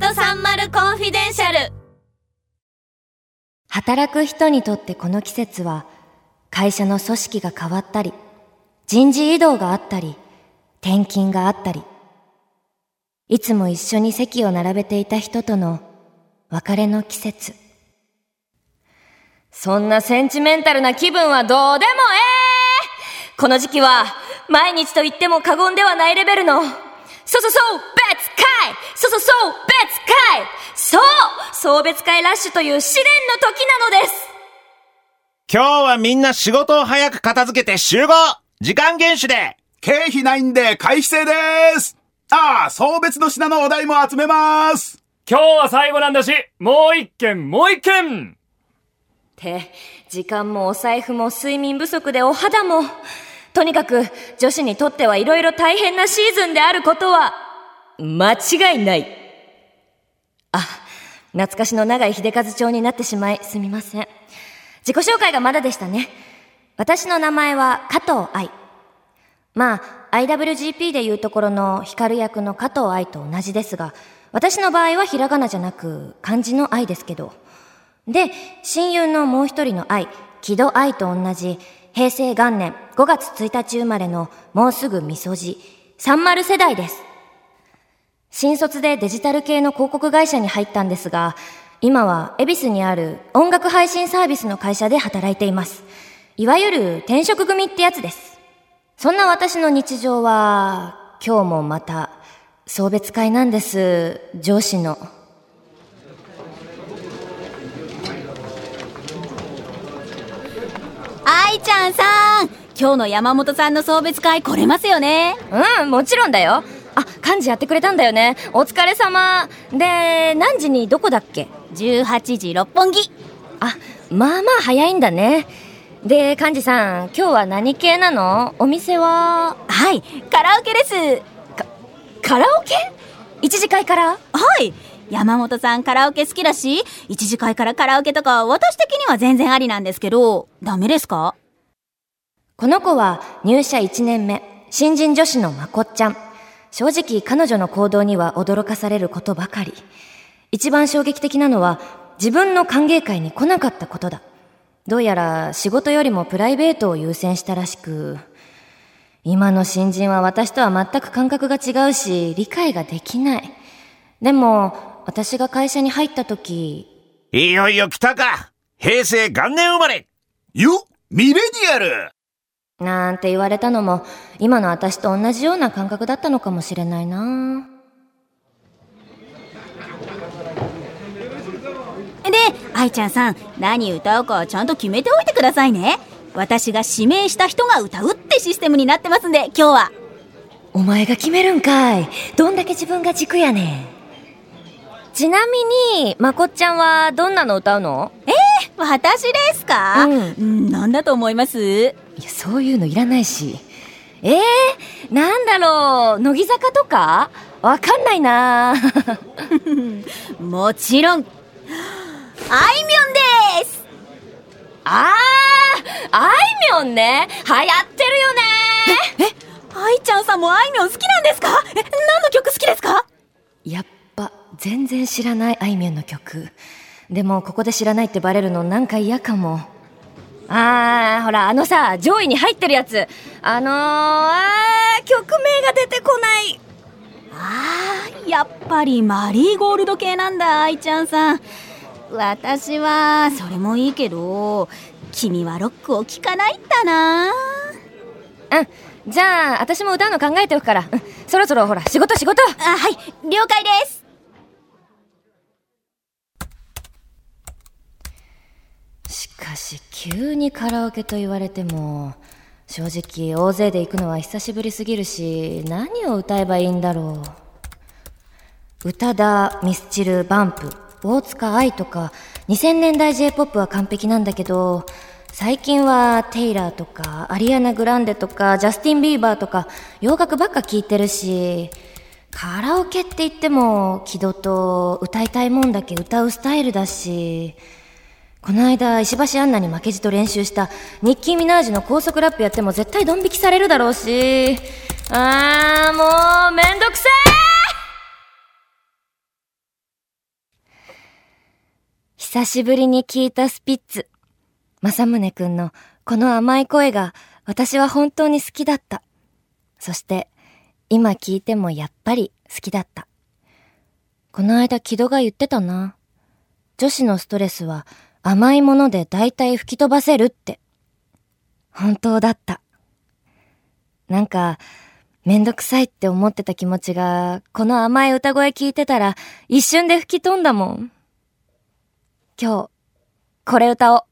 30コンフィデンシャル。働く人にとってこの季節は会社の組織が変わったり人事異動があったり転勤があったり。いつも一緒に席を並べていた人との別れの季節。そんなセンチメンタルな気分はどうでもええ。この時期は毎日と言っても過言ではないレベルの。そうそうそう別そうそう別会。そう送別会ラッシュという試練の時なのです。今日はみんな仕事を早く片付けて集合。時間厳守で経費ないんで回避制です。ああ、送別の品のお題も集めます。今日は最後なんだし、もう一件、もう一件。って、時間もお財布も睡眠不足でお肌も、とにかく女子にとってはいろいろ大変なシーズンであることは、間違いない。あ、懐かしの長い秀和町になってしまいすみません。自己紹介がまだでしたね。私の名前は加藤愛。まあ、IWGP でいうところの光役の加藤愛と同じですが、私の場合はひらがなじゃなく漢字の愛ですけど。で、親友のもう一人の愛、木戸愛と同じ平成元年5月1日生まれのもうすぐみそじ、30世代です。新卒でデジタル系の広告会社に入ったんですが、今は恵比寿にある音楽配信サービスの会社で働いています。いわゆる転職組ってやつです。そんな私の日常は、今日もまた、送別会なんです、上司の。愛ちゃんさん今日の山本さんの送別会来れますよね？うん、もちろんだよ。あ、幹事やってくれたんだよね。お疲れ様。で、何時にどこだっけ？18時六本木あ、まあまあ早いんだね。で、幹事さん、今日は何系なの？お店は、はいカラオケですカラオケ？一次会から？はい山本さんカラオケ好きだし一次会からカラオケとか私的には全然ありなんですけどダメですか？この子は入社1年目、新人女子のまこっちゃん。正直彼女の行動には驚かされることばかり。一番衝撃的なのは自分の歓迎会に来なかったことだ。どうやら仕事よりもプライベートを優先したらしく、今の新人は私とは全く感覚が違うし、理解ができない。でも、私が会社に入った時、いよいよ来たか平成元年生まれよミレニアルなんて言われたのも、今の私と同じような感覚だったのかもしれないな。で愛ちゃんさん何歌うかちゃんと決めておいてくださいね。私が指名した人が歌うってシステムになってますんで今日は。お前が決めるんかい。どんだけ自分が軸やねん。ちなみに、まこっちゃんはどんなの歌うの？私ですか？うん。んなんだと思います？いや、そういうのいらないし。えー、なんだろう、乃木坂とか？わかんないな。もちろん。あいみょんです。あー、あいみょんね。流行ってるよね。愛ちゃんさんもあいみょん好きなんですか？え何の曲好きですか？やっぱ、全然知らないあいみょんの曲。でも、ここで知らないってバレるのなんか嫌かも。あー、ほら、あのさ、上位に入ってるやつ。あのー、あー、曲名が出てこない。あーやっぱりマリーゴールド系なんだ愛ちゃんさん私はそれもいいけど君はロックを聴かないんだなうん。じゃあ、私も歌うの考えておくから。うんそろそろほら、仕事仕事あはい了解ですかし、急にカラオケと言われても、正直大勢で行くのは久しぶりすぎるし、何を歌えばいいんだろう。宇多田、ミスチル、バンプ、大塚愛とか、2000年代 J-POP は完璧なんだけど、最近はテイラーとか、アリアナ・グランデとか、ジャスティン・ビーバーとか、洋楽ばっか聴いてるし、カラオケって言っても、気取と歌いたいもんだけ歌うスタイルだし、この間、石橋アンナに負けじと練習した、ニッキー・ミナージュの高速ラップやっても絶対ドン引きされるだろうし、あー、もう、めんどくせー久しぶりに聞いたスピッツ。正宗くんのこの甘い声が私は本当に好きだった。そして、今聞いてもやっぱり好きだった。この間木戸が言ってたな。女子のストレスは甘いもので大体吹き飛ばせるって。本当だった。なんか、めんどくさいって思ってた気持ちが、この甘い歌声聞いてたら一瞬で吹き飛んだもん。今日、これ歌おう。